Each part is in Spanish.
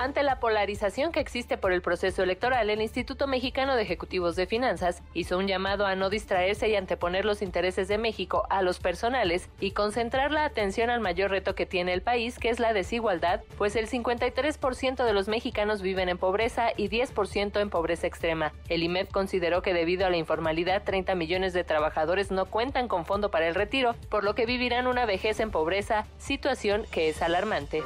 Ante la polarización que existe por el proceso electoral, el Instituto Mexicano de Ejecutivos de Finanzas hizo un llamado a no distraerse y anteponer los intereses de México a los personales y concentrar la atención al mayor reto que tiene el país, que es la desigualdad, pues el 53% de los mexicanos viven en pobreza y 10% en pobreza extrema. El IMEF consideró que debido a la informalidad, 30 millones de trabajadores no cuentan con fondo para el retiro, por lo que vivirán una vejez en pobreza, situación que es alarmante.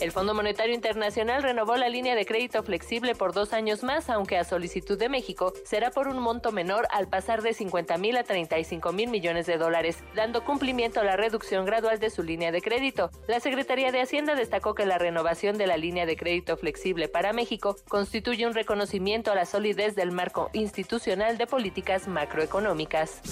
El Fondo Monetario Internacional renovó la línea de crédito flexible por dos años más, aunque a solicitud de México será por un monto menor al pasar de 50 mil a 35 mil millones de dólares, dando cumplimiento a la reducción gradual de su línea de crédito. La Secretaría de Hacienda destacó que la renovación de la línea de crédito flexible para México constituye un reconocimiento a la solidez del marco institucional de políticas macroeconómicas.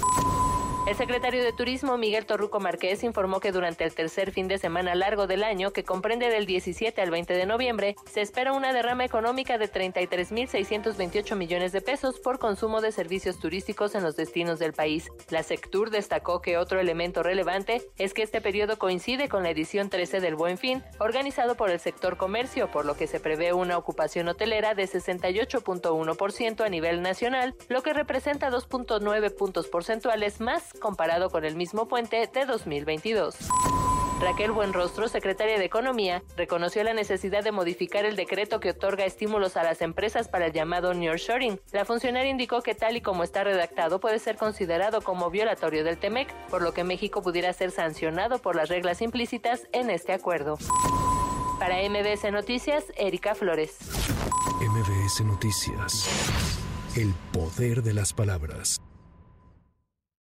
El secretario de Turismo, Miguel Torruco Márquez, informó que durante el tercer fin de semana largo del año, que comprende del 17 al 20 de noviembre, se espera una derrama económica de 33.628 millones de pesos por consumo de servicios turísticos en los destinos del país. La Sectur destacó que otro elemento relevante es que este periodo coincide con la edición 13 del Buen Fin, organizado por el sector comercio, por lo que se prevé una ocupación hotelera de 68.1% a nivel nacional, lo que representa 2.9 puntos porcentuales más comparado con el mismo puente de 2022. Raquel Buenrostro, secretaria de Economía, reconoció la necesidad de modificar el decreto que otorga estímulos a las empresas para el llamado nearshoring. La funcionaria indicó que tal y como está redactado puede ser considerado como violatorio del TEMEC, por lo que México pudiera ser sancionado por las reglas implícitas en este acuerdo. Para MBS Noticias, Erika Flores. MBS Noticias. El poder de las palabras.